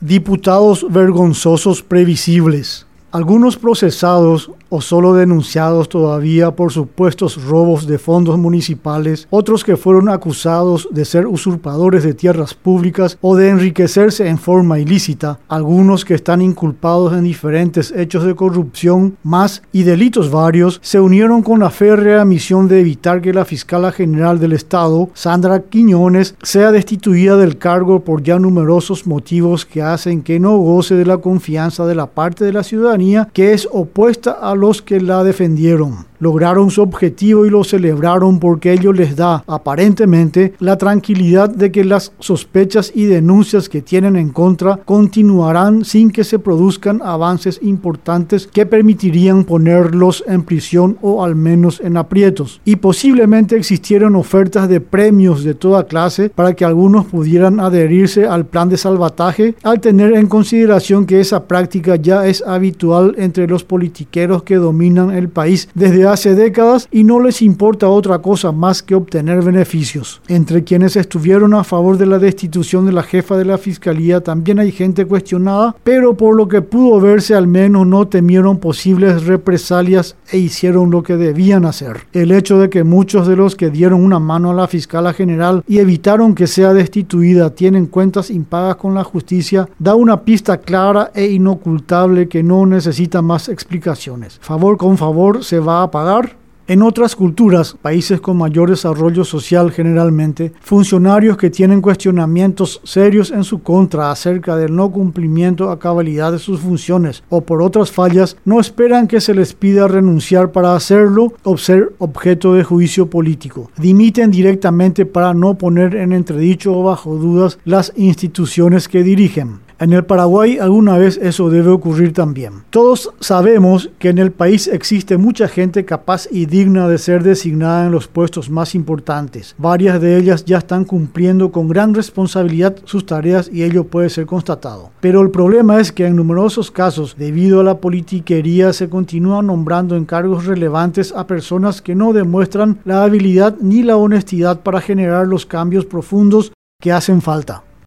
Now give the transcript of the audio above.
Diputados vergonzosos previsibles. Algunos procesados o solo denunciados todavía por supuestos robos de fondos municipales, otros que fueron acusados de ser usurpadores de tierras públicas o de enriquecerse en forma ilícita, algunos que están inculpados en diferentes hechos de corrupción, más y delitos varios, se unieron con la férrea misión de evitar que la fiscala general del Estado, Sandra Quiñones, sea destituida del cargo por ya numerosos motivos que hacen que no goce de la confianza de la parte de la ciudadanía que es opuesta a los que la defendieron lograron su objetivo y lo celebraron porque ello les da aparentemente la tranquilidad de que las sospechas y denuncias que tienen en contra continuarán sin que se produzcan avances importantes que permitirían ponerlos en prisión o al menos en aprietos. Y posiblemente existieron ofertas de premios de toda clase para que algunos pudieran adherirse al plan de salvataje al tener en consideración que esa práctica ya es habitual entre los politiqueros que dominan el país desde hace décadas y no les importa otra cosa más que obtener beneficios. Entre quienes estuvieron a favor de la destitución de la jefa de la fiscalía también hay gente cuestionada, pero por lo que pudo verse al menos no temieron posibles represalias e hicieron lo que debían hacer. El hecho de que muchos de los que dieron una mano a la fiscala general y evitaron que sea destituida tienen cuentas impagas con la justicia da una pista clara e inocultable que no necesita más explicaciones. Favor con favor se va a pagar en otras culturas, países con mayor desarrollo social generalmente, funcionarios que tienen cuestionamientos serios en su contra acerca del no cumplimiento a cabalidad de sus funciones o por otras fallas, no esperan que se les pida renunciar para hacerlo o ser objeto de juicio político. Dimiten directamente para no poner en entredicho o bajo dudas las instituciones que dirigen. En el Paraguay alguna vez eso debe ocurrir también. Todos sabemos que en el país existe mucha gente capaz y digna de ser designada en los puestos más importantes. Varias de ellas ya están cumpliendo con gran responsabilidad sus tareas y ello puede ser constatado. Pero el problema es que en numerosos casos, debido a la politiquería, se continúa nombrando en cargos relevantes a personas que no demuestran la habilidad ni la honestidad para generar los cambios profundos que hacen falta.